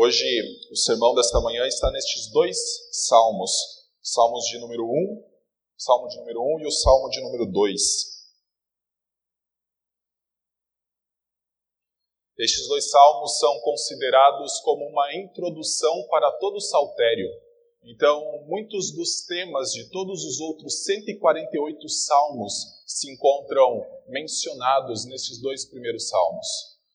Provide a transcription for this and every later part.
Hoje, o sermão desta manhã está nestes dois salmos: Salmos de número 1, Salmo de número 1 e o Salmo de número 2. Estes dois salmos são considerados como uma introdução para todo o saltério. Então, muitos dos temas de todos os outros 148 salmos se encontram mencionados nesses dois primeiros salmos.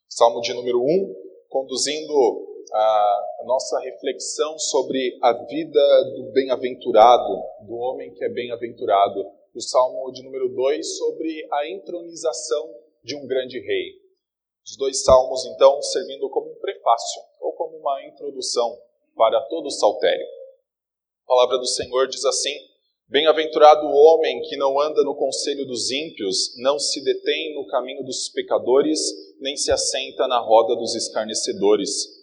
Salmo de número 1, conduzindo a nossa reflexão sobre a vida do bem-aventurado, do homem que é bem-aventurado. O Salmo de número 2 sobre a entronização de um grande rei. Os dois salmos, então, servindo como um prefácio ou como uma introdução para todo o saltério. A palavra do Senhor diz assim: Bem-aventurado o homem que não anda no conselho dos ímpios, não se detém no caminho dos pecadores, nem se assenta na roda dos escarnecedores.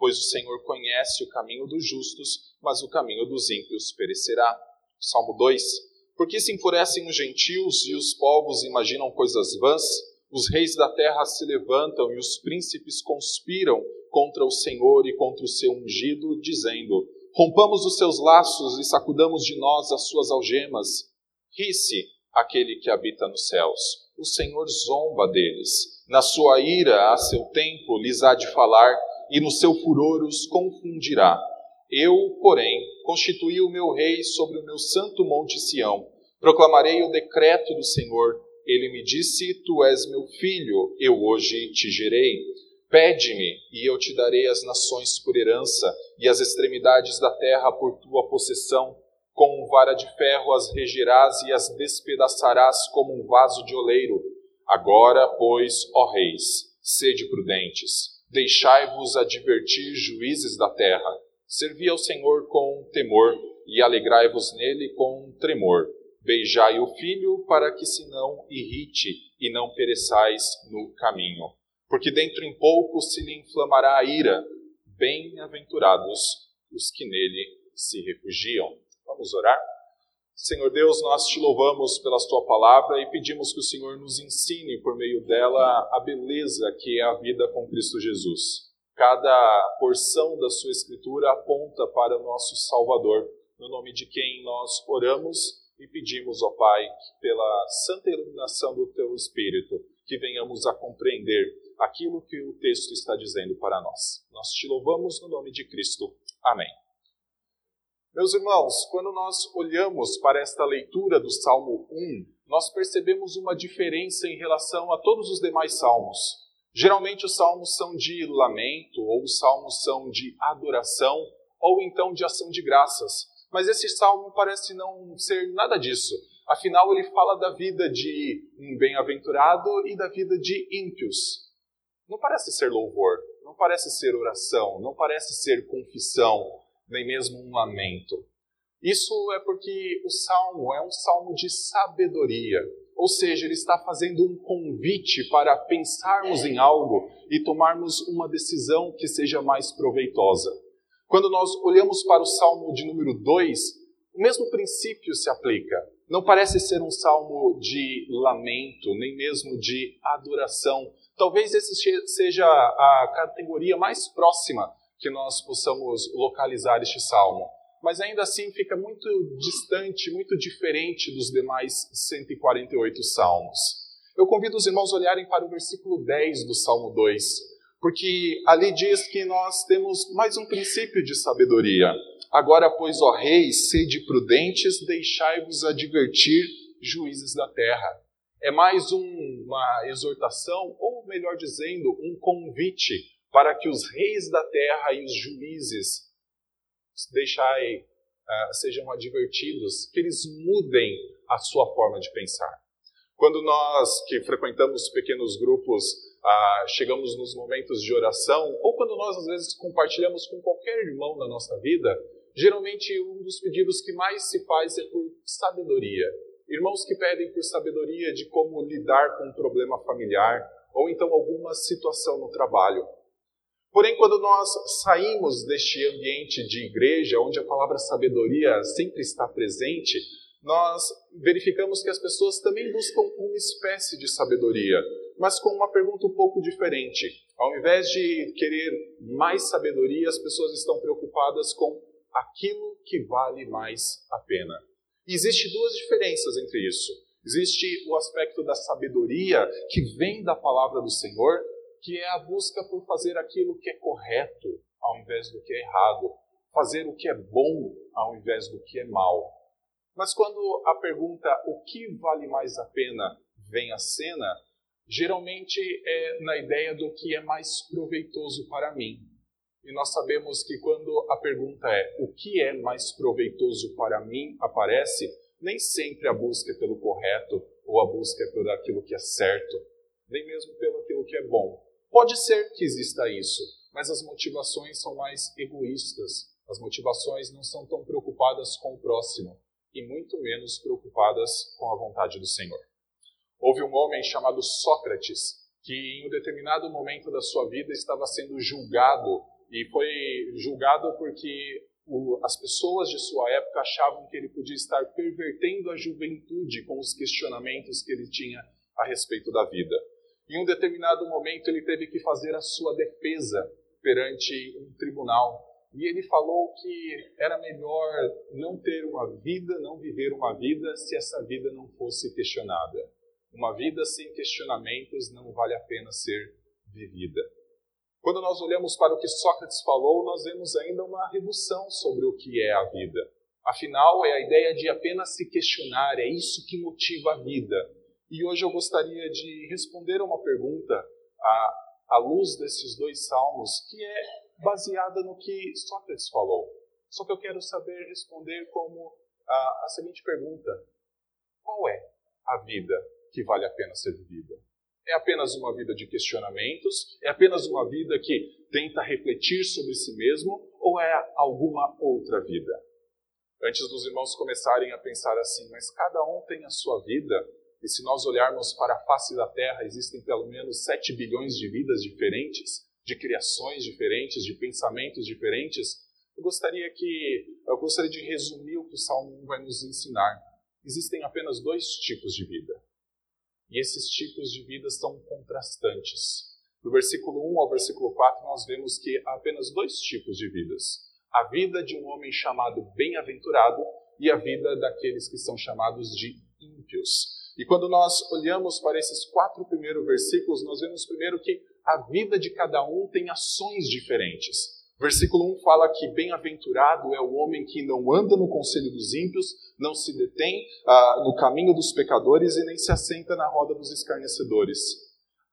Pois o Senhor conhece o caminho dos justos, mas o caminho dos ímpios perecerá. Salmo 2. Porque se enfurecem os gentios e os povos imaginam coisas vãs, os reis da terra se levantam e os príncipes conspiram contra o Senhor e contra o seu ungido, dizendo: Rompamos os seus laços e sacudamos de nós as suas algemas. Ri-se aquele que habita nos céus. O Senhor zomba deles. Na sua ira, a seu tempo, lhes há de falar, e no seu furor os confundirá. Eu, porém, constituí o meu rei sobre o meu santo monte Sião. Proclamarei o decreto do Senhor. Ele me disse: Tu és meu filho, eu hoje te gerei. Pede-me, e eu te darei as nações por herança, e as extremidades da terra por tua possessão. Com vara de ferro as regirás e as despedaçarás como um vaso de oleiro. Agora, pois, ó reis, sede prudentes, deixai-vos advertir juízes da terra. Servi ao Senhor com temor, e alegrai-vos nele com tremor. Beijai o filho, para que se não irrite e não pereçais no caminho porque dentro em pouco se lhe inflamará a ira. Bem-aventurados os que nele se refugiam. Vamos orar? Senhor Deus, nós te louvamos pela tua palavra e pedimos que o Senhor nos ensine por meio dela a beleza que é a vida com Cristo Jesus. Cada porção da sua escritura aponta para o nosso Salvador, no nome de quem nós oramos e pedimos, ó Pai, pela santa iluminação do teu Espírito, que venhamos a compreender aquilo que o texto está dizendo para nós. Nós te louvamos no nome de Cristo. Amém. Meus irmãos, quando nós olhamos para esta leitura do Salmo 1, nós percebemos uma diferença em relação a todos os demais salmos. Geralmente os salmos são de lamento, ou os salmos são de adoração, ou então de ação de graças. Mas esse salmo parece não ser nada disso. Afinal, ele fala da vida de um bem-aventurado e da vida de ímpios não parece ser louvor, não parece ser oração, não parece ser confissão, nem mesmo um lamento. Isso é porque o salmo é um salmo de sabedoria, ou seja, ele está fazendo um convite para pensarmos em algo e tomarmos uma decisão que seja mais proveitosa. Quando nós olhamos para o salmo de número 2, o mesmo princípio se aplica. Não parece ser um salmo de lamento, nem mesmo de adoração, Talvez esse seja a categoria mais próxima que nós possamos localizar este salmo. Mas ainda assim fica muito distante, muito diferente dos demais 148 salmos. Eu convido os irmãos a olharem para o versículo 10 do Salmo 2, porque ali diz que nós temos mais um princípio de sabedoria. Agora, pois, ó reis, sede prudentes, deixai-vos advertir, juízes da terra é mais um, uma exortação, ou melhor dizendo, um convite para que os reis da terra e os juízes deixai, uh, sejam advertidos, que eles mudem a sua forma de pensar. Quando nós que frequentamos pequenos grupos ah, chegamos nos momentos de oração, ou quando nós às vezes compartilhamos com qualquer irmão na nossa vida, geralmente um dos pedidos que mais se faz é por sabedoria. Irmãos que pedem por sabedoria de como lidar com um problema familiar, ou então alguma situação no trabalho. Porém, quando nós saímos deste ambiente de igreja, onde a palavra sabedoria sempre está presente, nós verificamos que as pessoas também buscam uma espécie de sabedoria, mas com uma pergunta um pouco diferente. Ao invés de querer mais sabedoria, as pessoas estão preocupadas com aquilo que vale mais a pena. E existe duas diferenças entre isso. Existe o aspecto da sabedoria que vem da palavra do Senhor, que é a busca por fazer aquilo que é correto ao invés do que é errado, fazer o que é bom ao invés do que é mal. Mas quando a pergunta o que vale mais a pena vem à cena, geralmente é na ideia do que é mais proveitoso para mim. E nós sabemos que quando a pergunta é o que é mais proveitoso para mim aparece, nem sempre a busca é pelo correto ou a busca é por aquilo que é certo, nem mesmo pelo aquilo que é bom. Pode ser que exista isso, mas as motivações são mais egoístas. As motivações não são tão preocupadas com o próximo e muito menos preocupadas com a vontade do Senhor. Houve um homem chamado Sócrates que em um determinado momento da sua vida estava sendo julgado e foi julgado porque as pessoas de sua época achavam que ele podia estar pervertendo a juventude com os questionamentos que ele tinha a respeito da vida. Em um determinado momento, ele teve que fazer a sua defesa perante um tribunal. E ele falou que era melhor não ter uma vida, não viver uma vida, se essa vida não fosse questionada. Uma vida sem questionamentos não vale a pena ser vivida. Quando nós olhamos para o que Sócrates falou, nós vemos ainda uma redução sobre o que é a vida. Afinal, é a ideia de apenas se questionar, é isso que motiva a vida. E hoje eu gostaria de responder uma pergunta à, à luz desses dois salmos, que é baseada no que Sócrates falou. Só que eu quero saber responder como a, a seguinte pergunta: Qual é a vida que vale a pena ser vivida? É apenas uma vida de questionamentos? É apenas uma vida que tenta refletir sobre si mesmo? Ou é alguma outra vida? Antes dos irmãos começarem a pensar assim, mas cada um tem a sua vida, e se nós olharmos para a face da Terra, existem pelo menos 7 bilhões de vidas diferentes, de criações diferentes, de pensamentos diferentes, eu gostaria que eu gostaria de resumir o que o Salmo 1 vai nos ensinar. Existem apenas dois tipos de vida. E esses tipos de vida são contrastantes. Do versículo 1 ao versículo 4, nós vemos que há apenas dois tipos de vidas: a vida de um homem chamado bem-aventurado e a vida daqueles que são chamados de ímpios. E quando nós olhamos para esses quatro primeiros versículos, nós vemos primeiro que a vida de cada um tem ações diferentes. Versículo 1 fala que bem-aventurado é o homem que não anda no conselho dos ímpios, não se detém ah, no caminho dos pecadores e nem se assenta na roda dos escarnecedores.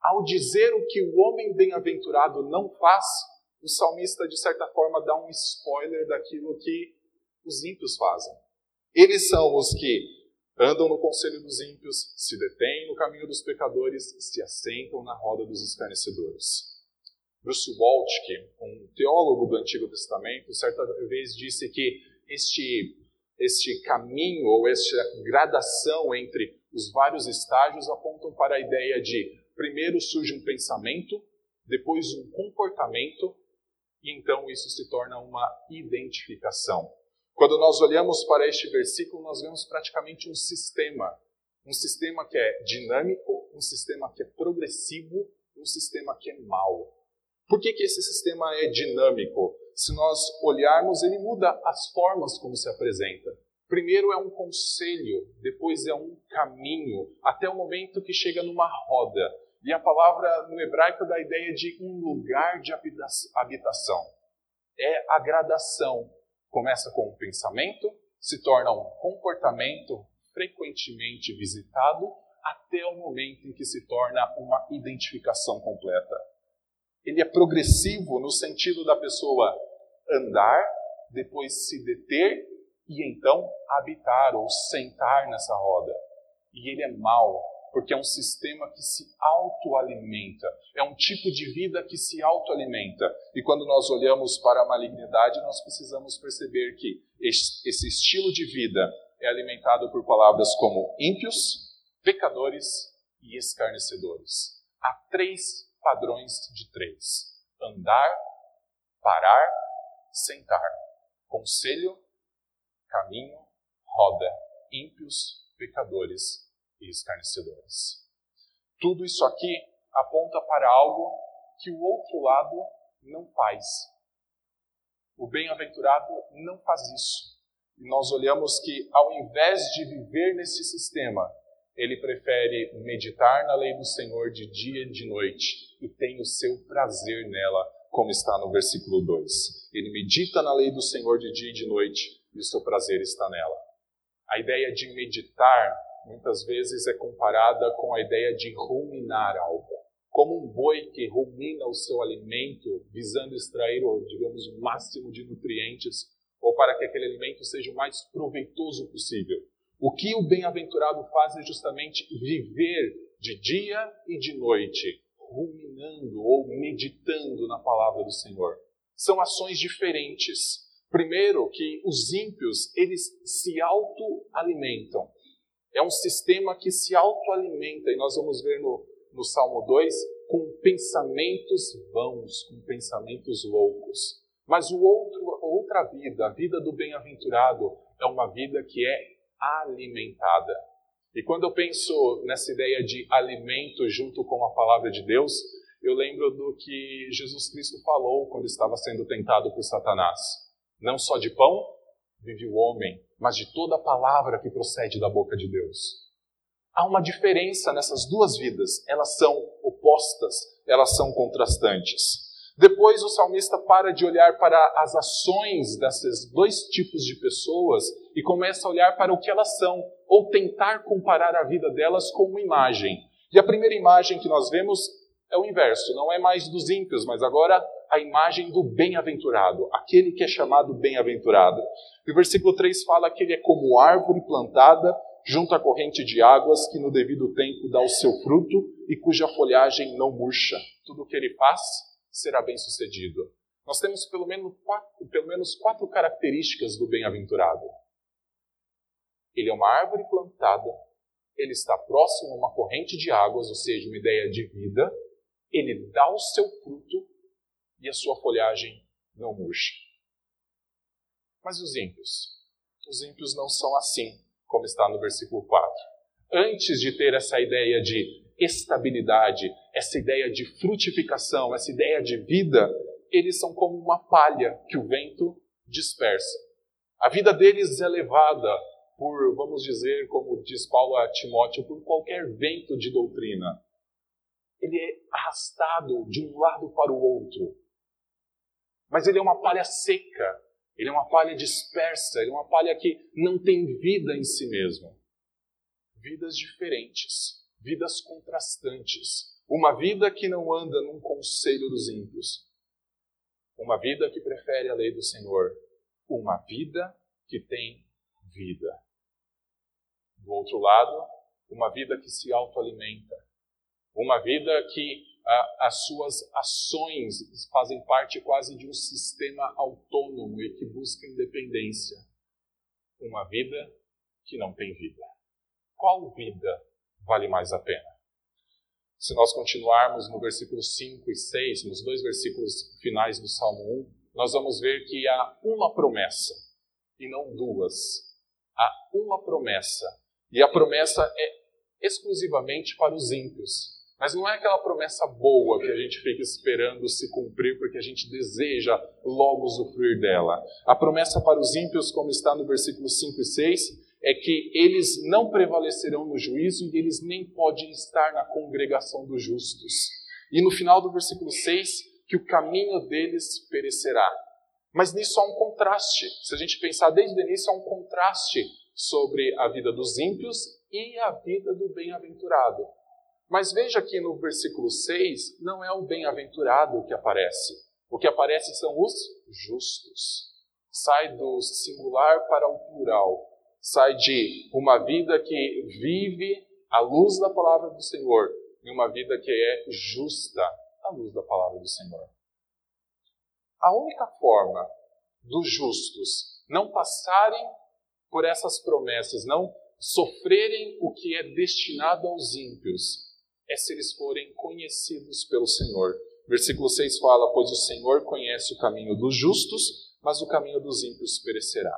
Ao dizer o que o homem bem-aventurado não faz, o salmista, de certa forma, dá um spoiler daquilo que os ímpios fazem. Eles são os que andam no conselho dos ímpios, se detêm no caminho dos pecadores, se assentam na roda dos escarnecedores. Bruce Waltke, um teólogo do Antigo Testamento, certa vez disse que este, este caminho ou esta gradação entre os vários estágios apontam para a ideia de primeiro surge um pensamento, depois um comportamento, e então isso se torna uma identificação. Quando nós olhamos para este versículo, nós vemos praticamente um sistema. Um sistema que é dinâmico, um sistema que é progressivo, um sistema que é mau. Por que, que esse sistema é dinâmico? Se nós olharmos, ele muda as formas como se apresenta. Primeiro é um conselho, depois é um caminho, até o momento que chega numa roda. E a palavra no hebraico dá a ideia de um lugar de habitação. É a gradação. Começa com um pensamento, se torna um comportamento frequentemente visitado, até o momento em que se torna uma identificação completa ele é progressivo no sentido da pessoa andar, depois se deter e então habitar ou sentar nessa roda. E ele é mau, porque é um sistema que se autoalimenta, é um tipo de vida que se autoalimenta. E quando nós olhamos para a malignidade, nós precisamos perceber que esse estilo de vida é alimentado por palavras como ímpios, pecadores e escarnecedores. Há três padrões de três: andar, parar, sentar. Conselho, caminho, roda. Ímpios, pecadores e escarnecedores. Tudo isso aqui aponta para algo que o outro lado não faz. O bem-aventurado não faz isso. E nós olhamos que, ao invés de viver nesse sistema, ele prefere meditar na lei do Senhor de dia e de noite e tem o seu prazer nela, como está no versículo 2. Ele medita na lei do Senhor de dia e de noite e o seu prazer está nela. A ideia de meditar muitas vezes é comparada com a ideia de ruminar algo. Como um boi que rumina o seu alimento, visando extrair, digamos, o máximo de nutrientes, ou para que aquele alimento seja o mais proveitoso possível. O que o bem-aventurado faz é justamente viver de dia e de noite, ruminando ou meditando na palavra do Senhor. São ações diferentes. Primeiro, que os ímpios, eles se autoalimentam. É um sistema que se autoalimenta, e nós vamos ver no, no Salmo 2, com pensamentos vãos, com pensamentos loucos. Mas o outro, outra vida, a vida do bem-aventurado, é uma vida que é alimentada. E quando eu penso nessa ideia de alimento junto com a palavra de Deus, eu lembro do que Jesus Cristo falou quando estava sendo tentado por Satanás. Não só de pão vive o homem, mas de toda a palavra que procede da boca de Deus. Há uma diferença nessas duas vidas, elas são opostas, elas são contrastantes. Depois o salmista para de olhar para as ações desses dois tipos de pessoas e começa a olhar para o que elas são, ou tentar comparar a vida delas com uma imagem. E a primeira imagem que nós vemos é o inverso, não é mais dos ímpios, mas agora a imagem do bem-aventurado, aquele que é chamado bem-aventurado. E o versículo 3 fala que ele é como árvore plantada junto à corrente de águas, que no devido tempo dá o seu fruto e cuja folhagem não murcha. Tudo o que ele faz será bem sucedido. Nós temos pelo menos quatro, pelo menos quatro características do bem-aventurado. Ele é uma árvore plantada, ele está próximo a uma corrente de águas, ou seja, uma ideia de vida, ele dá o seu fruto e a sua folhagem não murcha. Mas os ímpios? Os ímpios não são assim, como está no versículo 4. Antes de ter essa ideia de estabilidade, essa ideia de frutificação, essa ideia de vida, eles são como uma palha que o vento dispersa. A vida deles é levada por, vamos dizer, como diz Paulo a Timóteo, por qualquer vento de doutrina. Ele é arrastado de um lado para o outro. Mas ele é uma palha seca, ele é uma palha dispersa, ele é uma palha que não tem vida em si mesmo. Vidas diferentes vidas contrastantes. Uma vida que não anda num conselho dos ímpios. Uma vida que prefere a lei do Senhor. Uma vida que tem vida. Do outro lado, uma vida que se autoalimenta. Uma vida que as suas ações fazem parte quase de um sistema autônomo e que busca independência. Uma vida que não tem vida. Qual vida vale mais a pena. Se nós continuarmos no versículo 5 e 6, nos dois versículos finais do Salmo 1, nós vamos ver que há uma promessa e não duas. Há uma promessa. E a promessa é exclusivamente para os ímpios. Mas não é aquela promessa boa que a gente fica esperando se cumprir porque a gente deseja logo usufruir dela. A promessa para os ímpios, como está no versículo 5 e 6, é que eles não prevalecerão no juízo e eles nem podem estar na congregação dos justos. E no final do versículo 6, que o caminho deles perecerá. Mas nisso há um contraste. Se a gente pensar desde o início, há um contraste sobre a vida dos ímpios e a vida do bem-aventurado. Mas veja que no versículo 6, não é o bem-aventurado que aparece. O que aparece são os justos. Sai do singular para o plural sai de uma vida que vive à luz da palavra do Senhor, em uma vida que é justa à luz da palavra do Senhor. A única forma dos justos não passarem por essas promessas, não sofrerem o que é destinado aos ímpios, é se eles forem conhecidos pelo Senhor. Versículo 6 fala: Pois o Senhor conhece o caminho dos justos, mas o caminho dos ímpios perecerá.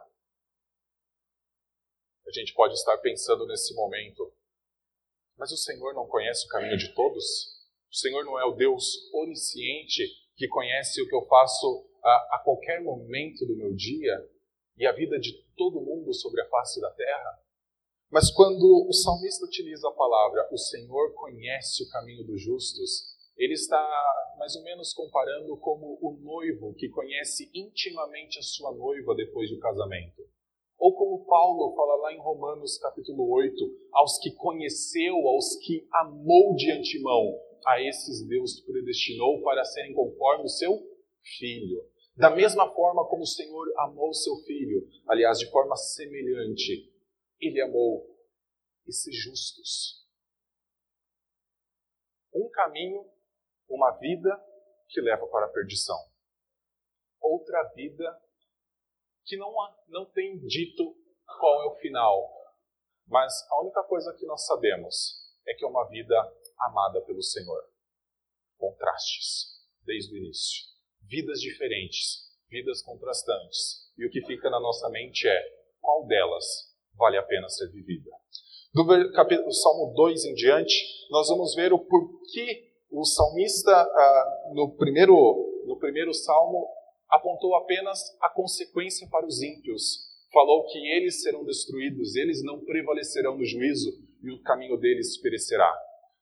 A gente pode estar pensando nesse momento, mas o Senhor não conhece o caminho de todos? O Senhor não é o Deus onisciente que conhece o que eu faço a, a qualquer momento do meu dia e a vida de todo mundo sobre a face da terra? Mas quando o salmista utiliza a palavra o Senhor conhece o caminho dos justos, ele está mais ou menos comparando como o noivo que conhece intimamente a sua noiva depois do casamento. Ou como Paulo fala lá em Romanos capítulo 8, aos que conheceu, aos que amou de antemão, a esses Deus predestinou para serem conforme o seu filho. Da mesma forma como o Senhor amou seu filho, aliás, de forma semelhante, ele amou esses justos. Um caminho, uma vida que leva para a perdição. Outra vida que não, não tem dito qual é o final. Mas a única coisa que nós sabemos é que é uma vida amada pelo Senhor. Contrastes, desde o início. Vidas diferentes, vidas contrastantes. E o que fica na nossa mente é qual delas vale a pena ser vivida. Do capítulo, Salmo 2 em diante, nós vamos ver o porquê o salmista, ah, no, primeiro, no primeiro salmo, apontou apenas a consequência para os ímpios. Falou que eles serão destruídos, eles não prevalecerão no juízo e o caminho deles perecerá.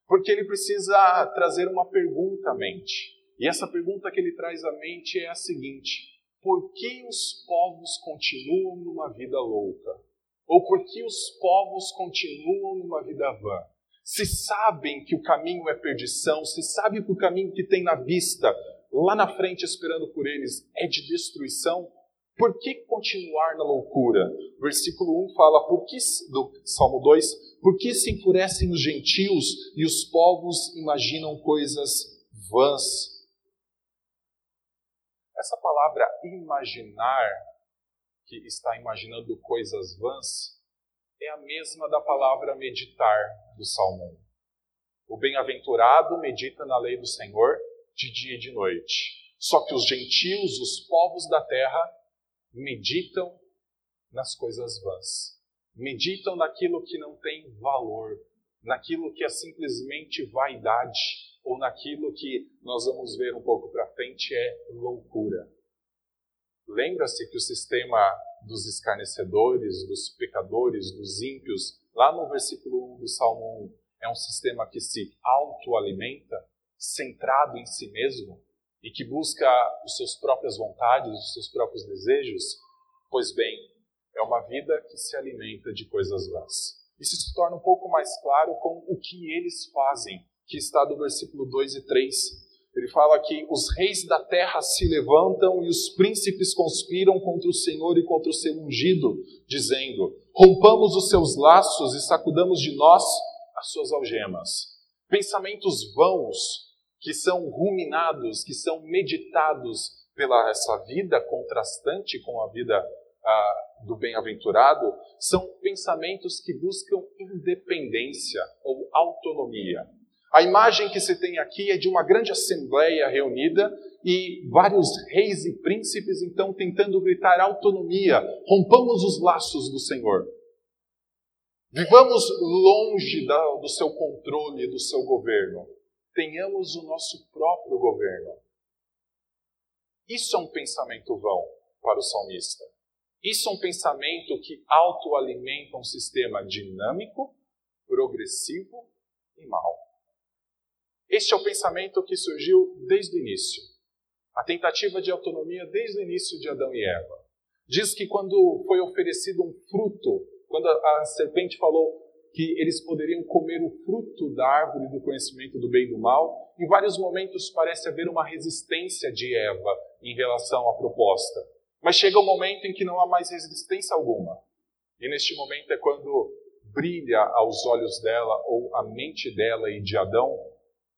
Porque ele precisa trazer uma pergunta à mente. E essa pergunta que ele traz à mente é a seguinte: por que os povos continuam numa vida louca? Ou por que os povos continuam numa vida vã? Se sabem que o caminho é perdição, se sabem que o caminho que tem na vista, lá na frente esperando por eles, é de destruição, por que continuar na loucura? Versículo 1 fala, por que, do Salmo 2, por que se enfurecem os gentios e os povos imaginam coisas vãs? Essa palavra imaginar que está imaginando coisas vãs é a mesma da palavra meditar do Salmo 1. O bem-aventurado medita na lei do Senhor de dia e de noite. Só que os gentios, os povos da terra, meditam nas coisas vãs. Meditam naquilo que não tem valor, naquilo que é simplesmente vaidade, ou naquilo que nós vamos ver um pouco para frente é loucura. Lembra-se que o sistema dos escarnecedores, dos pecadores, dos ímpios, lá no versículo 1 do Salmo 1, é um sistema que se autoalimenta, centrado em si mesmo e que busca as suas próprias vontades, os seus próprios desejos? Pois bem, é uma vida que se alimenta de coisas vãs. Isso se torna um pouco mais claro com o que eles fazem, que está do versículo 2 e 3 ele fala que os reis da terra se levantam e os príncipes conspiram contra o Senhor e contra o seu ungido, dizendo: Rompamos os seus laços e sacudamos de nós as suas algemas. Pensamentos vãos que são ruminados, que são meditados pela essa vida contrastante com a vida ah, do bem-aventurado, são pensamentos que buscam independência ou autonomia. A imagem que se tem aqui é de uma grande assembleia reunida e vários reis e príncipes então tentando gritar autonomia, rompamos os laços do Senhor. Vivamos longe da, do seu controle, do seu governo. Tenhamos o nosso próprio governo. Isso é um pensamento vão para o salmista. Isso é um pensamento que autoalimenta um sistema dinâmico, progressivo e mau. Este é o pensamento que surgiu desde o início. A tentativa de autonomia desde o início de Adão e Eva. Diz que quando foi oferecido um fruto, quando a serpente falou que eles poderiam comer o fruto da árvore do conhecimento do bem e do mal, em vários momentos parece haver uma resistência de Eva em relação à proposta. Mas chega um momento em que não há mais resistência alguma. E neste momento é quando brilha aos olhos dela ou a mente dela e de Adão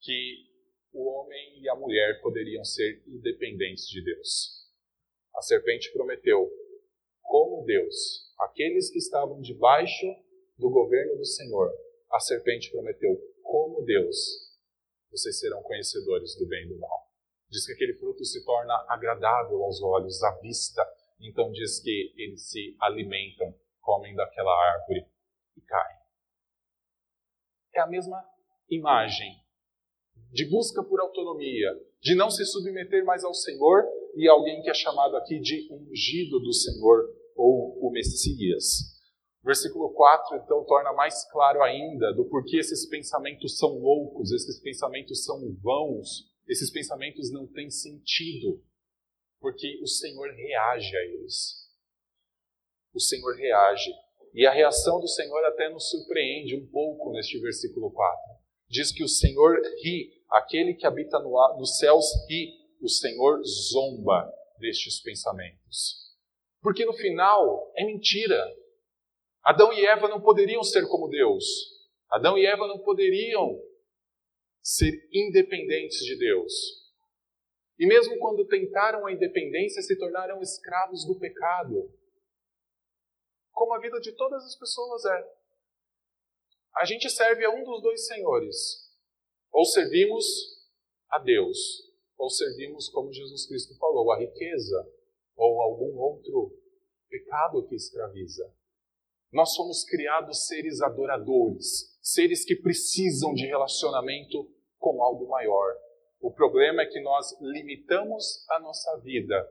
que o homem e a mulher poderiam ser independentes de Deus. A serpente prometeu, como Deus, aqueles que estavam debaixo do governo do Senhor, a serpente prometeu, como Deus, vocês serão conhecedores do bem e do mal. Diz que aquele fruto se torna agradável aos olhos, à vista. Então diz que eles se alimentam, comem daquela árvore e caem. É a mesma imagem de busca por autonomia, de não se submeter mais ao Senhor e alguém que é chamado aqui de ungido do Senhor ou o Messias. Versículo 4 então torna mais claro ainda do porquê esses pensamentos são loucos, esses pensamentos são vãos, esses pensamentos não têm sentido, porque o Senhor reage a eles. O Senhor reage. E a reação do Senhor até nos surpreende um pouco neste versículo 4. Diz que o Senhor ri, aquele que habita no, nos céus ri, o Senhor zomba destes pensamentos. Porque no final é mentira. Adão e Eva não poderiam ser como Deus. Adão e Eva não poderiam ser independentes de Deus. E mesmo quando tentaram a independência, se tornaram escravos do pecado. Como a vida de todas as pessoas é. A gente serve a um dos dois senhores. Ou servimos a Deus, ou servimos, como Jesus Cristo falou, a riqueza, ou algum outro pecado que escraviza. Nós somos criados seres adoradores, seres que precisam de relacionamento com algo maior. O problema é que nós limitamos a nossa vida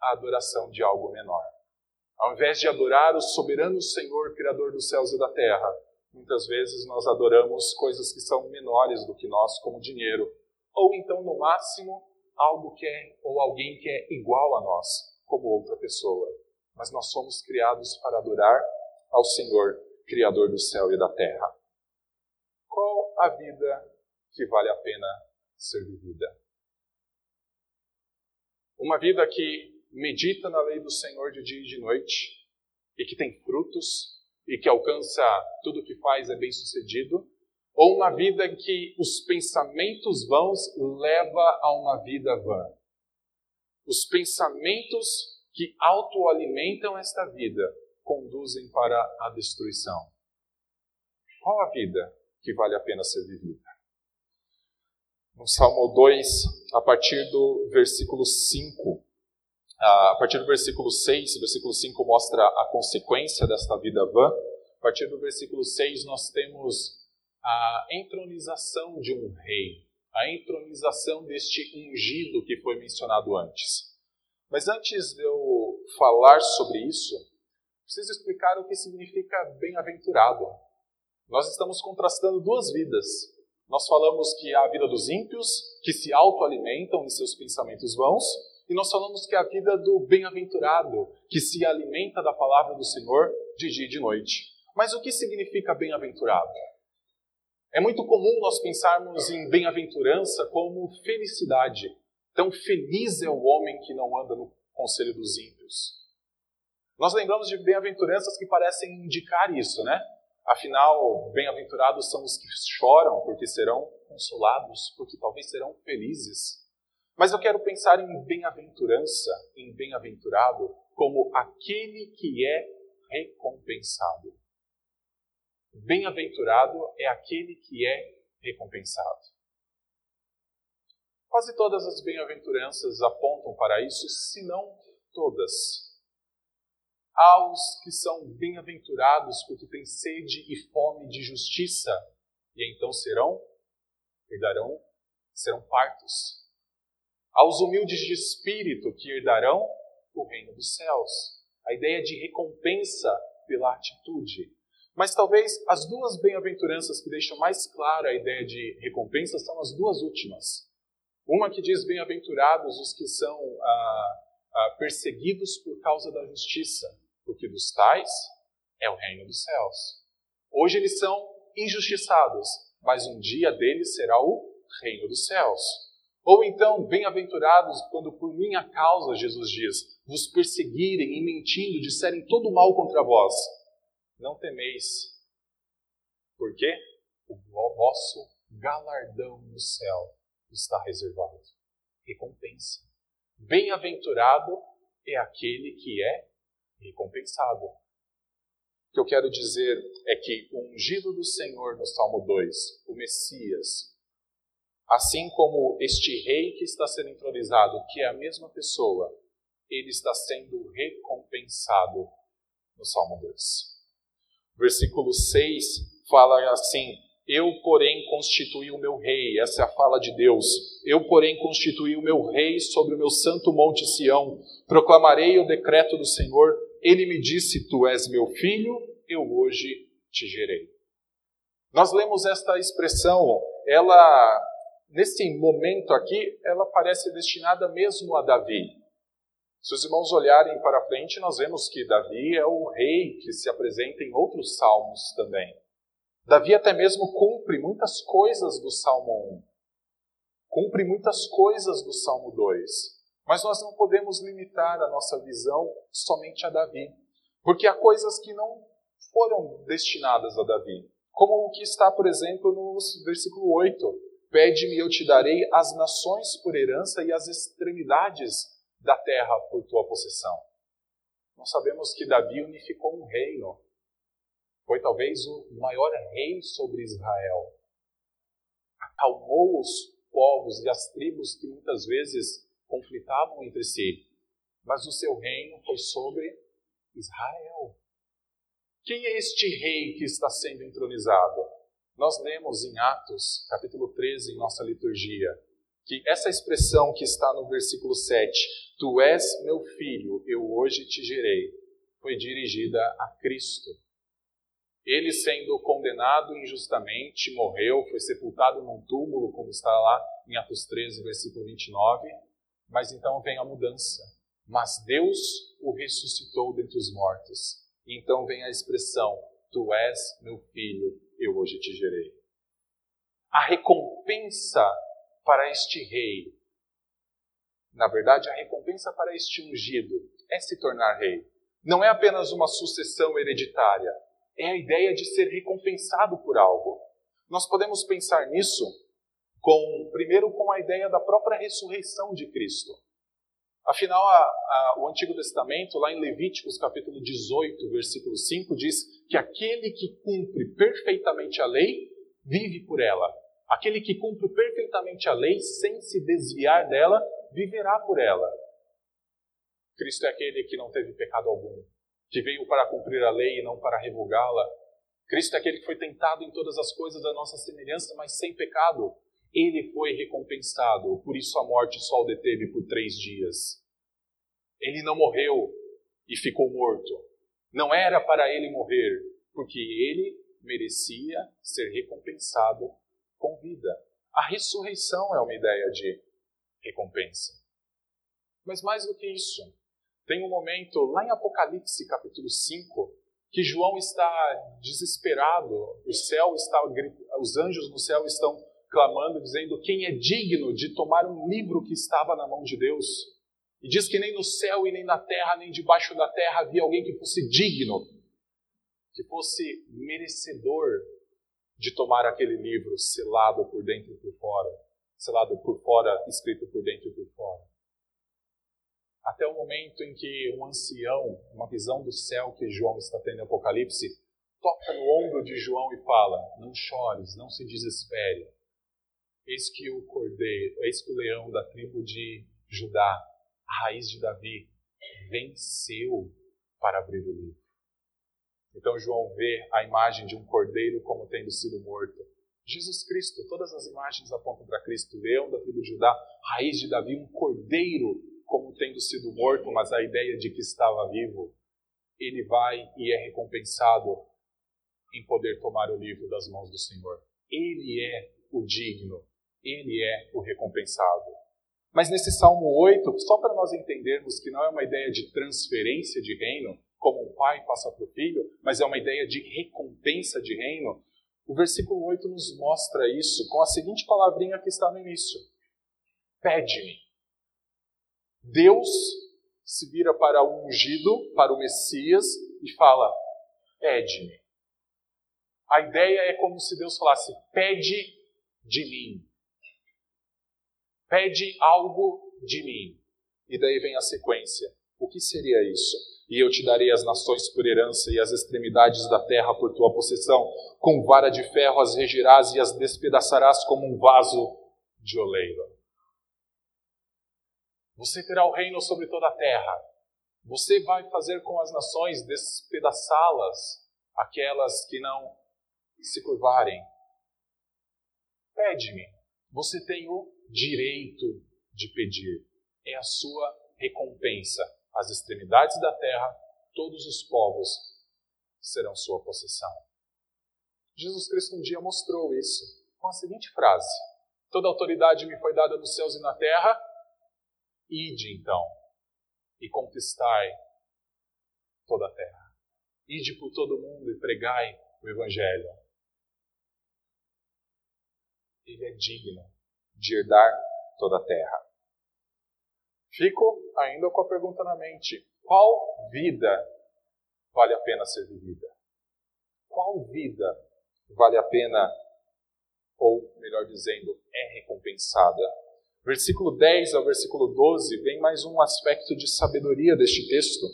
à adoração de algo menor. Ao invés de adorar o soberano Senhor, Criador dos céus e da terra, muitas vezes nós adoramos coisas que são menores do que nós, como dinheiro, ou então, no máximo, algo que é, ou alguém que é igual a nós, como outra pessoa. Mas nós somos criados para adorar ao Senhor, Criador do céu e da terra. Qual a vida que vale a pena ser vivida? Uma vida que medita na lei do Senhor de dia e de noite e que tem frutos e que alcança tudo o que faz é bem sucedido? Ou uma vida em que os pensamentos vãos leva a uma vida vã? Os pensamentos que autoalimentam esta vida conduzem para a destruição. Qual a vida que vale a pena ser vivida? No Salmo 2, a partir do versículo 5, a partir do versículo 6, o versículo 5 mostra a consequência desta vida vã. A partir do versículo 6, nós temos a entronização de um rei, a entronização deste ungido que foi mencionado antes. Mas antes de eu falar sobre isso, preciso explicar o que significa bem-aventurado. Nós estamos contrastando duas vidas. Nós falamos que há a vida dos ímpios, que se autoalimentam em seus pensamentos vãos, e nós falamos que há a vida do bem-aventurado, que se alimenta da palavra do Senhor de dia e de noite. Mas o que significa bem-aventurado? É muito comum nós pensarmos em bem-aventurança como felicidade. Tão feliz é o homem que não anda no conselho dos ímpios. Nós lembramos de bem-aventuranças que parecem indicar isso, né? Afinal, bem-aventurados são os que choram, porque serão consolados, porque talvez serão felizes. Mas eu quero pensar em bem-aventurança, em bem-aventurado, como aquele que é recompensado. Bem-aventurado é aquele que é recompensado. Quase todas as bem-aventuranças apontam para isso, se não todas aos que são bem-aventurados, porque têm sede e fome de justiça, e então serão, herdarão, serão partos. Aos humildes de espírito, que herdarão o reino dos céus. A ideia de recompensa pela atitude. Mas talvez as duas bem-aventuranças que deixam mais clara a ideia de recompensa são as duas últimas. Uma que diz: Bem-aventurados os que são ah, ah, perseguidos por causa da justiça, porque dos tais é o reino dos céus. Hoje eles são injustiçados, mas um dia deles será o reino dos céus. Ou então, bem-aventurados quando por minha causa, Jesus diz, vos perseguirem e mentindo, disserem todo mal contra vós. Não temeis, Por quê? O vosso galardão no céu está reservado. Recompensa. Bem-aventurado é aquele que é recompensado. O que eu quero dizer é que o ungido do Senhor no Salmo 2, o Messias, assim como este rei que está sendo entronizado, que é a mesma pessoa, ele está sendo recompensado no Salmo 2. Versículo 6 fala assim: Eu, porém, constituí o meu rei. Essa é a fala de Deus. Eu, porém, constituí o meu rei sobre o meu santo monte Sião. Proclamarei o decreto do Senhor. Ele me disse: Tu és meu filho, eu hoje te gerei. Nós lemos esta expressão, ela, nesse momento aqui, ela parece destinada mesmo a Davi. Se os irmãos olharem para frente, nós vemos que Davi é o rei que se apresenta em outros salmos também. Davi até mesmo cumpre muitas coisas do Salmo 1, cumpre muitas coisas do Salmo 2. Mas nós não podemos limitar a nossa visão somente a Davi, porque há coisas que não foram destinadas a Davi, como o que está, por exemplo, no versículo 8: Pede-me, eu te darei as nações por herança e as extremidades da terra por tua possessão. Nós sabemos que Davi unificou um reino. Foi talvez o maior rei sobre Israel. Acalmou os povos e as tribos que muitas vezes conflitavam entre si. Mas o seu reino foi sobre Israel. Quem é este rei que está sendo entronizado? Nós lemos em Atos, capítulo 13, em nossa liturgia, que essa expressão que está no versículo 7, Tu és meu filho, eu hoje te gerei, foi dirigida a Cristo. Ele, sendo condenado injustamente, morreu, foi sepultado num túmulo, como está lá em Atos 13, versículo 29. Mas então vem a mudança. Mas Deus o ressuscitou dentre os mortos. E então vem a expressão: Tu és meu filho, eu hoje te gerei. A recompensa para este rei. Na verdade, a recompensa para este ungido é se tornar rei. Não é apenas uma sucessão hereditária, é a ideia de ser recompensado por algo. Nós podemos pensar nisso com, primeiro, com a ideia da própria ressurreição de Cristo. Afinal, a, a, o Antigo Testamento, lá em Levíticos capítulo 18, versículo 5, diz que aquele que cumpre perfeitamente a lei vive por ela. Aquele que cumpre perfeitamente a lei, sem se desviar dela, viverá por ela. Cristo é aquele que não teve pecado algum, que veio para cumprir a lei e não para revogá-la. Cristo é aquele que foi tentado em todas as coisas da nossa semelhança, mas sem pecado. Ele foi recompensado, por isso a morte só o deteve por três dias. Ele não morreu e ficou morto. Não era para ele morrer, porque ele merecia ser recompensado com vida. A ressurreição é uma ideia de recompensa. Mas mais do que isso, tem um momento lá em Apocalipse capítulo 5 que João está desesperado, o céu está os anjos no céu estão clamando dizendo quem é digno de tomar um livro que estava na mão de Deus. E diz que nem no céu e nem na terra, nem debaixo da terra havia alguém que fosse digno, que fosse merecedor de tomar aquele livro selado por dentro e por fora, selado por fora, escrito por dentro e por fora. Até o momento em que um ancião, uma visão do céu que João está tendo em Apocalipse, toca no ombro de João e fala: Não chores, não se desespere. Eis que o cordeiro, eis que o leão da tribo de Judá, a raiz de Davi, venceu para abrir o livro. Então João vê a imagem de um cordeiro como tendo sido morto. Jesus Cristo, todas as imagens apontam para Cristo, leão da tribo de Judá, raiz de Davi, um cordeiro como tendo sido morto, mas a ideia de que estava vivo. Ele vai e é recompensado em poder tomar o livro das mãos do Senhor. Ele é o digno, ele é o recompensado. Mas nesse Salmo 8, só para nós entendermos que não é uma ideia de transferência de reino, como um pai passa para o filho, mas é uma ideia de recompensa de reino. O versículo 8 nos mostra isso com a seguinte palavrinha que está no início: Pede-me. Deus se vira para o ungido, para o Messias, e fala: Pede-me. A ideia é como se Deus falasse: pede de mim. Pede algo de mim. E daí vem a sequência. O que seria isso? E eu te darei as nações por herança e as extremidades da terra por tua possessão. Com vara de ferro as regirás e as despedaçarás como um vaso de oleiro. Você terá o reino sobre toda a terra. Você vai fazer com as nações despedaçá-las, aquelas que não se curvarem. Pede-me. Você tem o direito de pedir. É a sua recompensa. As extremidades da terra, todos os povos serão sua possessão. Jesus Cristo um dia mostrou isso com a seguinte frase: Toda autoridade me foi dada nos céus e na terra. Ide então e conquistai toda a terra. Ide por todo mundo e pregai o Evangelho. Ele é digno de herdar toda a terra. Fico ainda com a pergunta na mente: qual vida vale a pena ser vivida? Qual vida vale a pena, ou melhor dizendo, é recompensada? Versículo 10 ao versículo 12 vem mais um aspecto de sabedoria deste texto.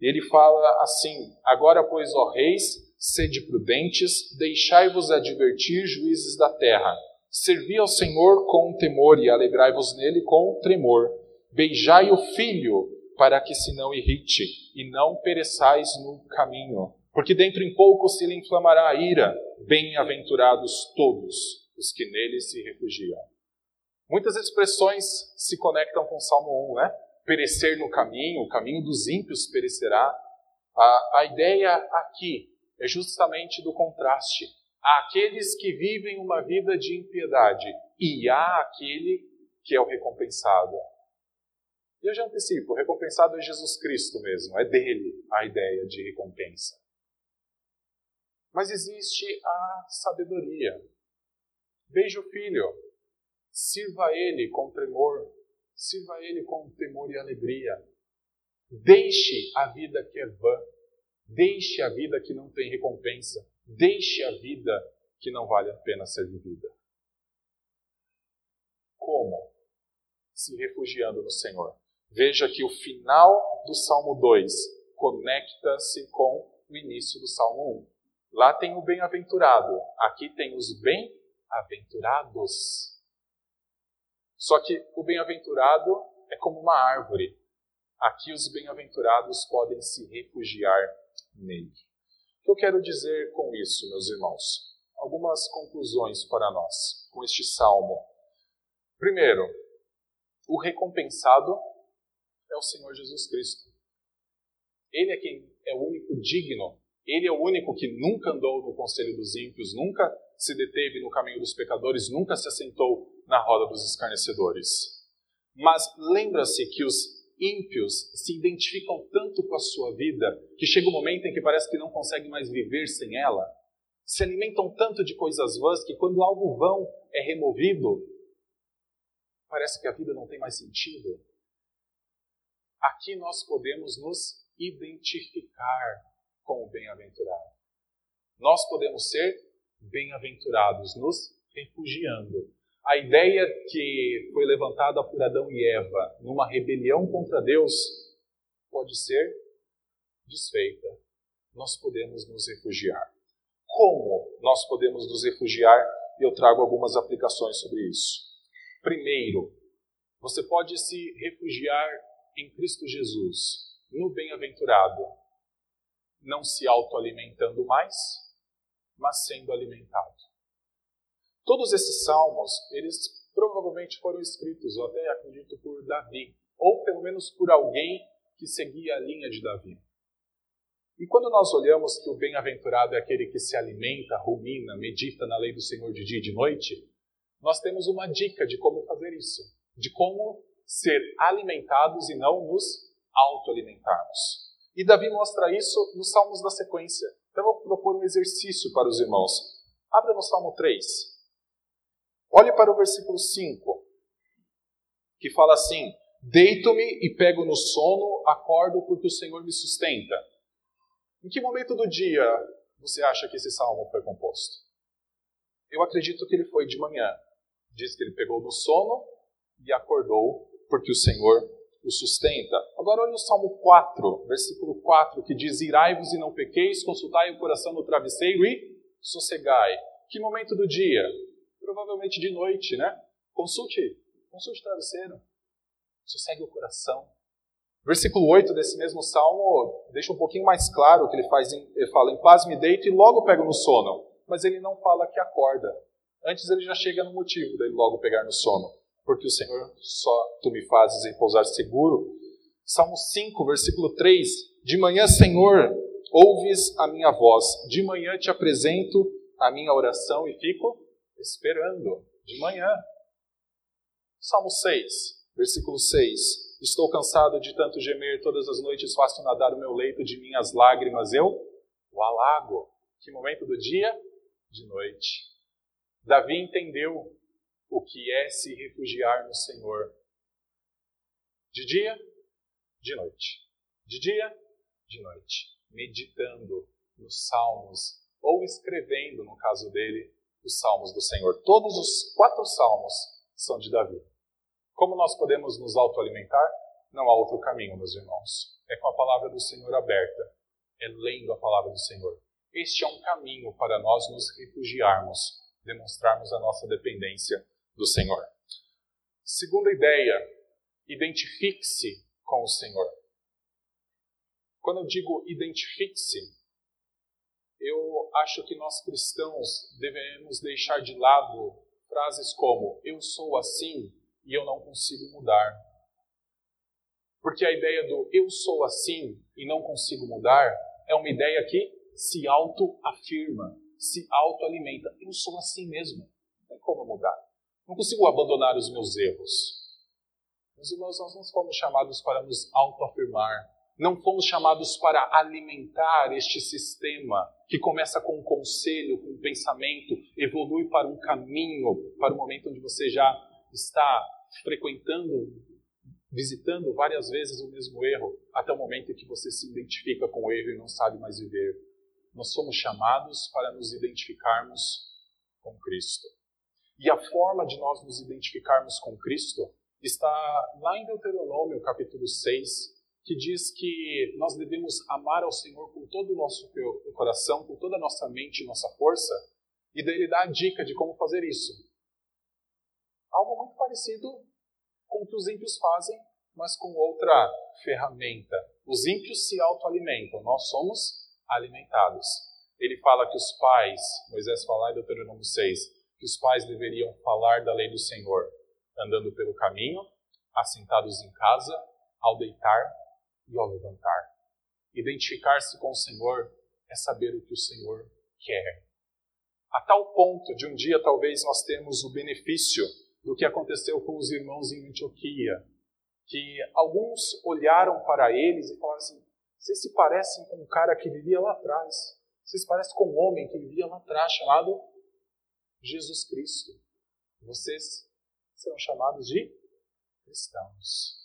Ele fala assim: Agora, pois, ó reis, sede prudentes, deixai-vos advertir, juízes da terra. Servi ao Senhor com temor e alegrai-vos nele com tremor. Beijai o filho, para que se não irrite, e não pereçais no caminho. Porque dentro em pouco se lhe inflamará a ira. Bem-aventurados todos os que nele se refugiam. Muitas expressões se conectam com Salmo 1, né? Perecer no caminho, o caminho dos ímpios perecerá. A, a ideia aqui é justamente do contraste. Há aqueles que vivem uma vida de impiedade e há aquele que é o recompensado. E eu já antecipo, o recompensado é Jesus Cristo mesmo, é dele a ideia de recompensa. Mas existe a sabedoria. Veja o filho, sirva a ele com tremor, sirva a ele com temor e alegria. Deixe a vida que é vã, deixe a vida que não tem recompensa, deixe a vida que não vale a pena ser vivida. Como? Se refugiando no Senhor. Veja que o final do Salmo 2 conecta-se com o início do Salmo 1. Lá tem o bem-aventurado, aqui tem os bem-aventurados. Só que o bem-aventurado é como uma árvore. Aqui os bem-aventurados podem se refugiar nele. O que eu quero dizer com isso, meus irmãos? Algumas conclusões para nós com este salmo. Primeiro, o recompensado é o Senhor Jesus Cristo. Ele é quem é o único digno, ele é o único que nunca andou no conselho dos ímpios, nunca se deteve no caminho dos pecadores, nunca se assentou na roda dos escarnecedores. Mas lembra-se que os ímpios se identificam tanto com a sua vida que chega um momento em que parece que não conseguem mais viver sem ela. Se alimentam tanto de coisas vãs que quando algo vão é removido, parece que a vida não tem mais sentido. Aqui nós podemos nos identificar com o bem-aventurado. Nós podemos ser bem-aventurados, nos refugiando. A ideia que foi levantada por Adão e Eva numa rebelião contra Deus pode ser desfeita. Nós podemos nos refugiar. Como nós podemos nos refugiar? Eu trago algumas aplicações sobre isso. Primeiro, você pode se refugiar em Cristo Jesus, no bem-aventurado, não se autoalimentando mais, mas sendo alimentado. Todos esses salmos, eles provavelmente foram escritos, ou até acredito, por Davi, ou pelo menos por alguém que seguia a linha de Davi. E quando nós olhamos que o bem-aventurado é aquele que se alimenta, rumina, medita na lei do Senhor de dia e de noite, nós temos uma dica de como fazer isso, de como ser alimentados e não nos autoalimentarmos. E Davi mostra isso nos salmos da sequência. Então eu vou propor um exercício para os irmãos. Abra no Salmo 3. Olhe para o versículo 5, que fala assim: Deito-me e pego no sono, acordo porque o Senhor me sustenta. Em que momento do dia você acha que esse salmo foi composto? Eu acredito que ele foi de manhã. Diz que ele pegou no sono e acordou, porque o Senhor o sustenta. Agora olha o Salmo 4, versículo 4, que diz: Irai-vos e não pequeis, consultai o coração no travesseiro e sossegai. Que momento do dia? Provavelmente de noite, né? Consulte, consulte o travesseiro. Sossegue o coração. Versículo 8 desse mesmo salmo deixa um pouquinho mais claro que ele faz, ele fala: "Em paz me deito e logo pego no sono", mas ele não fala que acorda. Antes ele já chega no motivo dele logo pegar no sono porque o Senhor só tu me fazes repousar seguro. Salmo 5, versículo 3: De manhã, Senhor, ouves a minha voz, de manhã te apresento a minha oração e fico esperando. De manhã. Salmo 6, versículo 6: Estou cansado de tanto gemer, todas as noites faço nadar o meu leito de minhas lágrimas, eu o alago. Que momento do dia? De noite. Davi entendeu o que é se refugiar no Senhor. De dia, de noite. De dia, de noite. Meditando nos salmos, ou escrevendo, no caso dele, os salmos do Senhor. Todos os quatro salmos são de Davi. Como nós podemos nos autoalimentar? Não há outro caminho, meus irmãos. É com a palavra do Senhor aberta, é lendo a palavra do Senhor. Este é um caminho para nós nos refugiarmos, demonstrarmos a nossa dependência do Senhor. Segunda ideia, identifique-se com o Senhor. Quando eu digo identifique-se, eu acho que nós cristãos devemos deixar de lado frases como eu sou assim e eu não consigo mudar. Porque a ideia do eu sou assim e não consigo mudar é uma ideia que se auto-afirma, se auto-alimenta. Eu sou assim mesmo, não tem como mudar. Não consigo abandonar os meus erros. Meus irmãos, nós não fomos chamados para nos autoafirmar. Não fomos chamados para alimentar este sistema que começa com um conselho, com um pensamento, evolui para um caminho, para um momento onde você já está frequentando, visitando várias vezes o mesmo erro, até o momento em que você se identifica com o erro e não sabe mais viver. Nós somos chamados para nos identificarmos com Cristo. E a forma de nós nos identificarmos com Cristo está lá em Deuteronômio, capítulo 6, que diz que nós devemos amar ao Senhor com todo o nosso coração, com toda a nossa mente e nossa força, e ele dá a dica de como fazer isso. Algo muito parecido com o que os ímpios fazem, mas com outra ferramenta. Os ímpios se autoalimentam, nós somos alimentados. Ele fala que os pais, Moisés fala em Deuteronômio 6, que os pais deveriam falar da lei do Senhor, andando pelo caminho, assentados em casa, ao deitar e ao levantar. Identificar-se com o Senhor é saber o que o Senhor quer. A tal ponto de um dia talvez nós temos o benefício do que aconteceu com os irmãos em Antioquia, que alguns olharam para eles e falaram assim: vocês se parecem com um cara que vivia lá atrás. Vocês se parecem com um homem que vivia lá atrás, chamado Jesus Cristo. Vocês serão chamados de cristãos.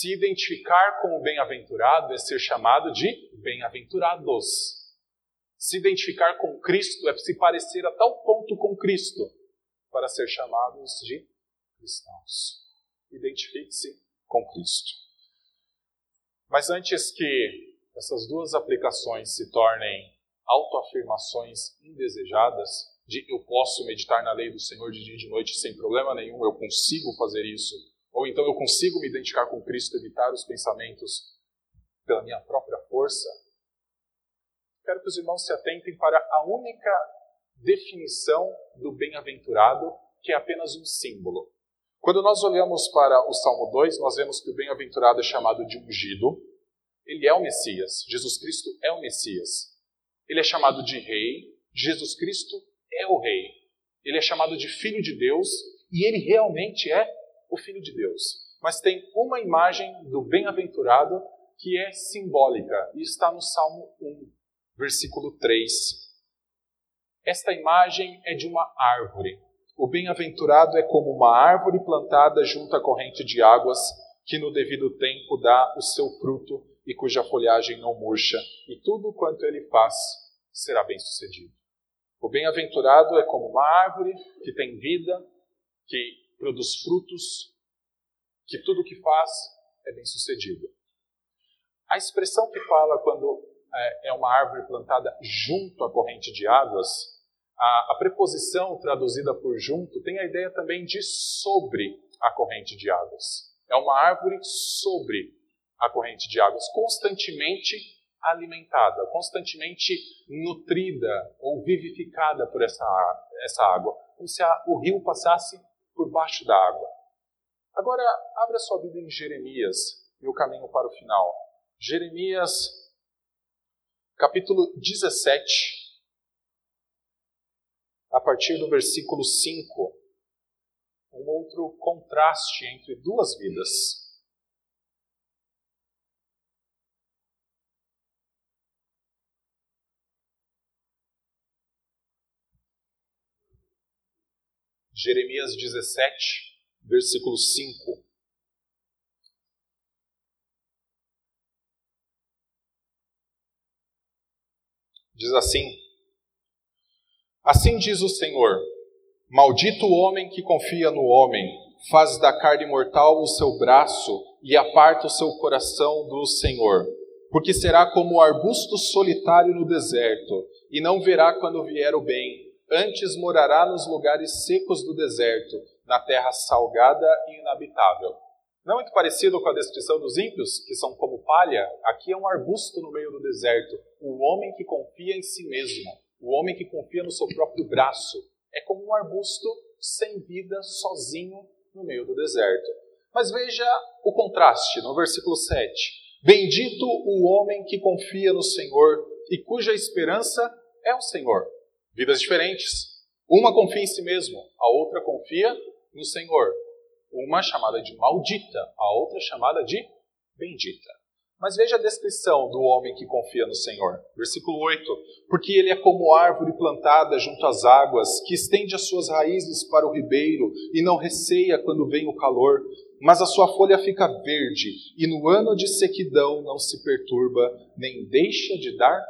Se identificar com o bem-aventurado é ser chamado de bem-aventurados. Se identificar com Cristo é se parecer a tal ponto com Cristo para ser chamados de cristãos. Identifique-se com Cristo. Mas antes que essas duas aplicações se tornem autoafirmações indesejadas, de eu posso meditar na lei do Senhor de dia e de noite sem problema nenhum, eu consigo fazer isso. Ou então eu consigo me identificar com Cristo, evitar os pensamentos pela minha própria força. Quero que os irmãos se atentem para a única definição do bem-aventurado, que é apenas um símbolo. Quando nós olhamos para o Salmo 2, nós vemos que o bem-aventurado é chamado de ungido. Ele é o Messias. Jesus Cristo é o Messias. Ele é chamado de rei. Jesus Cristo é o Rei. Ele é chamado de Filho de Deus e ele realmente é o Filho de Deus. Mas tem uma imagem do bem-aventurado que é simbólica e está no Salmo 1, versículo 3. Esta imagem é de uma árvore. O bem-aventurado é como uma árvore plantada junto à corrente de águas, que no devido tempo dá o seu fruto e cuja folhagem não murcha, e tudo quanto ele faz será bem-sucedido. O bem-aventurado é como uma árvore que tem vida, que produz frutos, que tudo o que faz é bem-sucedido. A expressão que fala quando é, é uma árvore plantada junto à corrente de águas, a, a preposição traduzida por junto tem a ideia também de sobre a corrente de águas. É uma árvore sobre a corrente de águas, constantemente alimentada, constantemente nutrida ou vivificada por essa, essa água, como se a, o rio passasse por baixo da água. Agora, abra sua Bíblia em Jeremias e o caminho para o final. Jeremias, capítulo 17, a partir do versículo 5. Um outro contraste entre duas vidas. Jeremias 17, versículo 5. Diz assim: Assim diz o Senhor: Maldito o homem que confia no homem, faz da carne mortal o seu braço e aparta o seu coração do Senhor. Porque será como o arbusto solitário no deserto, e não verá quando vier o bem antes morará nos lugares secos do deserto, na terra salgada e inabitável. Não muito parecido com a descrição dos ímpios, que são como palha, aqui é um arbusto no meio do deserto, o homem que confia em si mesmo, o homem que confia no seu próprio braço. É como um arbusto sem vida, sozinho no meio do deserto. Mas veja o contraste no versículo 7. Bendito o homem que confia no Senhor e cuja esperança é o Senhor. Vidas diferentes. Uma confia em si mesmo, a outra confia no Senhor. Uma chamada de maldita, a outra chamada de bendita. Mas veja a descrição do homem que confia no Senhor. Versículo 8: Porque ele é como árvore plantada junto às águas, que estende as suas raízes para o ribeiro e não receia quando vem o calor, mas a sua folha fica verde, e no ano de sequidão não se perturba, nem deixa de dar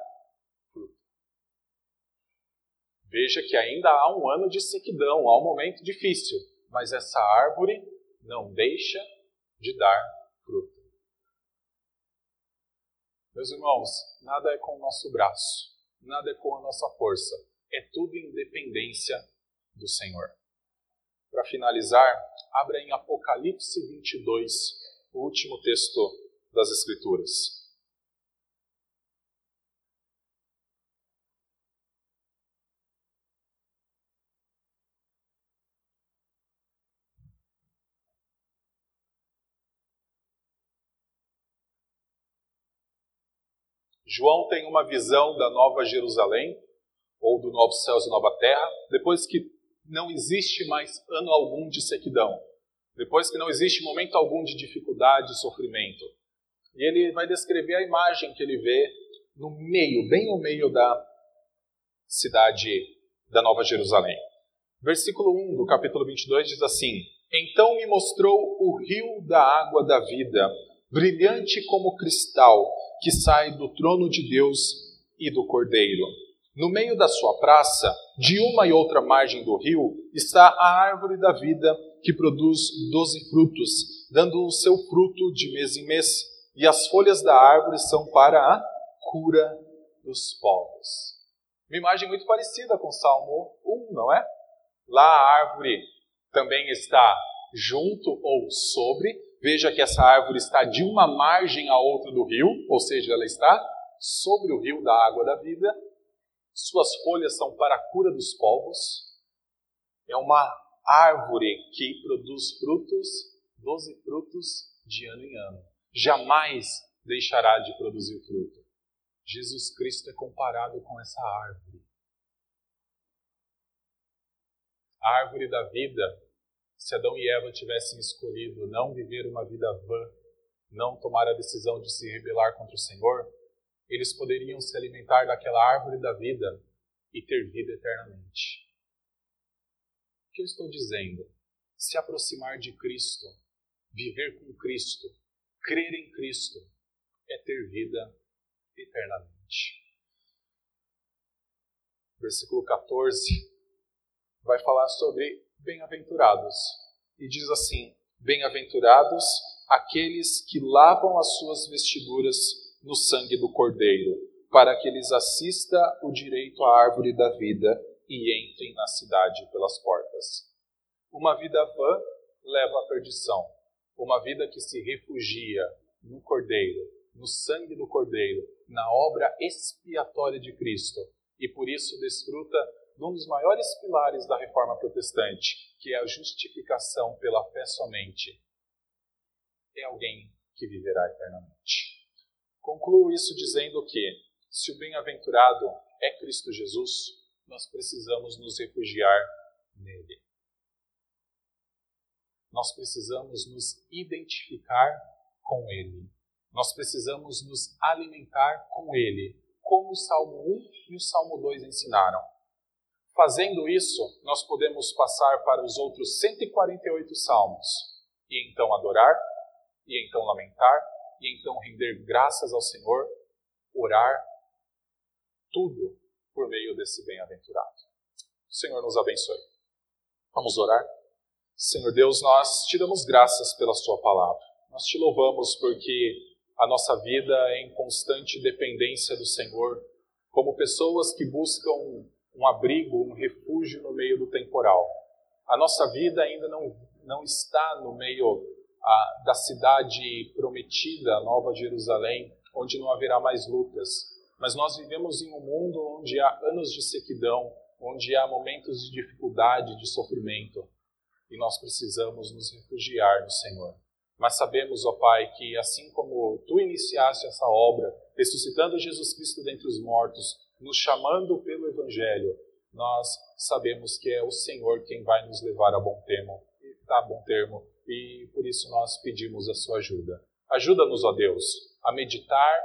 Veja que ainda há um ano de sequidão, há um momento difícil, mas essa árvore não deixa de dar fruto. Meus irmãos, nada é com o nosso braço, nada é com a nossa força, é tudo em dependência do Senhor. Para finalizar, abra em Apocalipse 22, o último texto das Escrituras. João tem uma visão da Nova Jerusalém, ou do Novo Céus e Nova Terra, depois que não existe mais ano algum de sequidão, depois que não existe momento algum de dificuldade e sofrimento. E ele vai descrever a imagem que ele vê no meio, bem no meio da cidade da Nova Jerusalém. Versículo 1 do capítulo 22 diz assim: Então me mostrou o rio da água da vida, brilhante como cristal que sai do trono de Deus e do Cordeiro. No meio da sua praça, de uma e outra margem do rio, está a árvore da vida, que produz doze frutos, dando o seu fruto de mês em mês, e as folhas da árvore são para a cura dos povos. Uma imagem muito parecida com Salmo 1, não é? Lá a árvore também está junto ou sobre, Veja que essa árvore está de uma margem a outra do rio, ou seja, ela está sobre o rio da água da vida. Suas folhas são para a cura dos povos. É uma árvore que produz frutos, doze frutos de ano em ano. Jamais deixará de produzir fruto. Jesus Cristo é comparado com essa árvore. A árvore da vida se Adão e Eva tivessem escolhido não viver uma vida vã, não tomar a decisão de se rebelar contra o Senhor, eles poderiam se alimentar daquela árvore da vida e ter vida eternamente. O que eu estou dizendo? Se aproximar de Cristo, viver com Cristo, crer em Cristo, é ter vida eternamente. versículo 14, vai falar sobre bem-aventurados. E diz assim: Bem-aventurados aqueles que lavam as suas vestiduras no sangue do Cordeiro, para que lhes assista o direito à árvore da vida e entrem na cidade pelas portas. Uma vida vã leva à perdição. Uma vida que se refugia no Cordeiro, no sangue do Cordeiro, na obra expiatória de Cristo, e por isso desfruta de um dos maiores pilares da reforma protestante, que é a justificação pela fé somente. É alguém que viverá eternamente. Concluo isso dizendo que, se o bem-aventurado é Cristo Jesus, nós precisamos nos refugiar nele. Nós precisamos nos identificar com ele. Nós precisamos nos alimentar com ele, como o Salmo 1 e o Salmo 2 ensinaram. Fazendo isso, nós podemos passar para os outros 148 salmos e então adorar, e então lamentar, e então render graças ao Senhor, orar, tudo por meio desse bem-aventurado. Senhor nos abençoe. Vamos orar? Senhor Deus, nós te damos graças pela Sua palavra. Nós te louvamos porque a nossa vida é em constante dependência do Senhor, como pessoas que buscam um abrigo, um refúgio no meio do temporal. A nossa vida ainda não, não está no meio a, da cidade prometida, Nova Jerusalém, onde não haverá mais lutas. Mas nós vivemos em um mundo onde há anos de sequidão, onde há momentos de dificuldade, de sofrimento. E nós precisamos nos refugiar no Senhor. Mas sabemos, ó Pai, que assim como tu iniciaste essa obra, ressuscitando Jesus Cristo dentre os mortos, nos chamando pelo Evangelho, nós sabemos que é o Senhor quem vai nos levar a bom termo, a bom termo, e por isso nós pedimos a sua ajuda. Ajuda-nos, ó Deus, a meditar,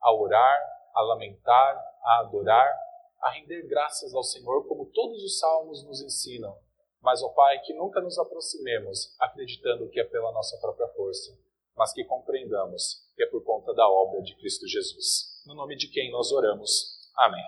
a orar, a lamentar, a adorar, a render graças ao Senhor, como todos os salmos nos ensinam, mas, ó Pai, que nunca nos aproximemos acreditando que é pela nossa própria força, mas que compreendamos que é por conta da obra de Cristo Jesus. No nome de quem nós oramos. Amém.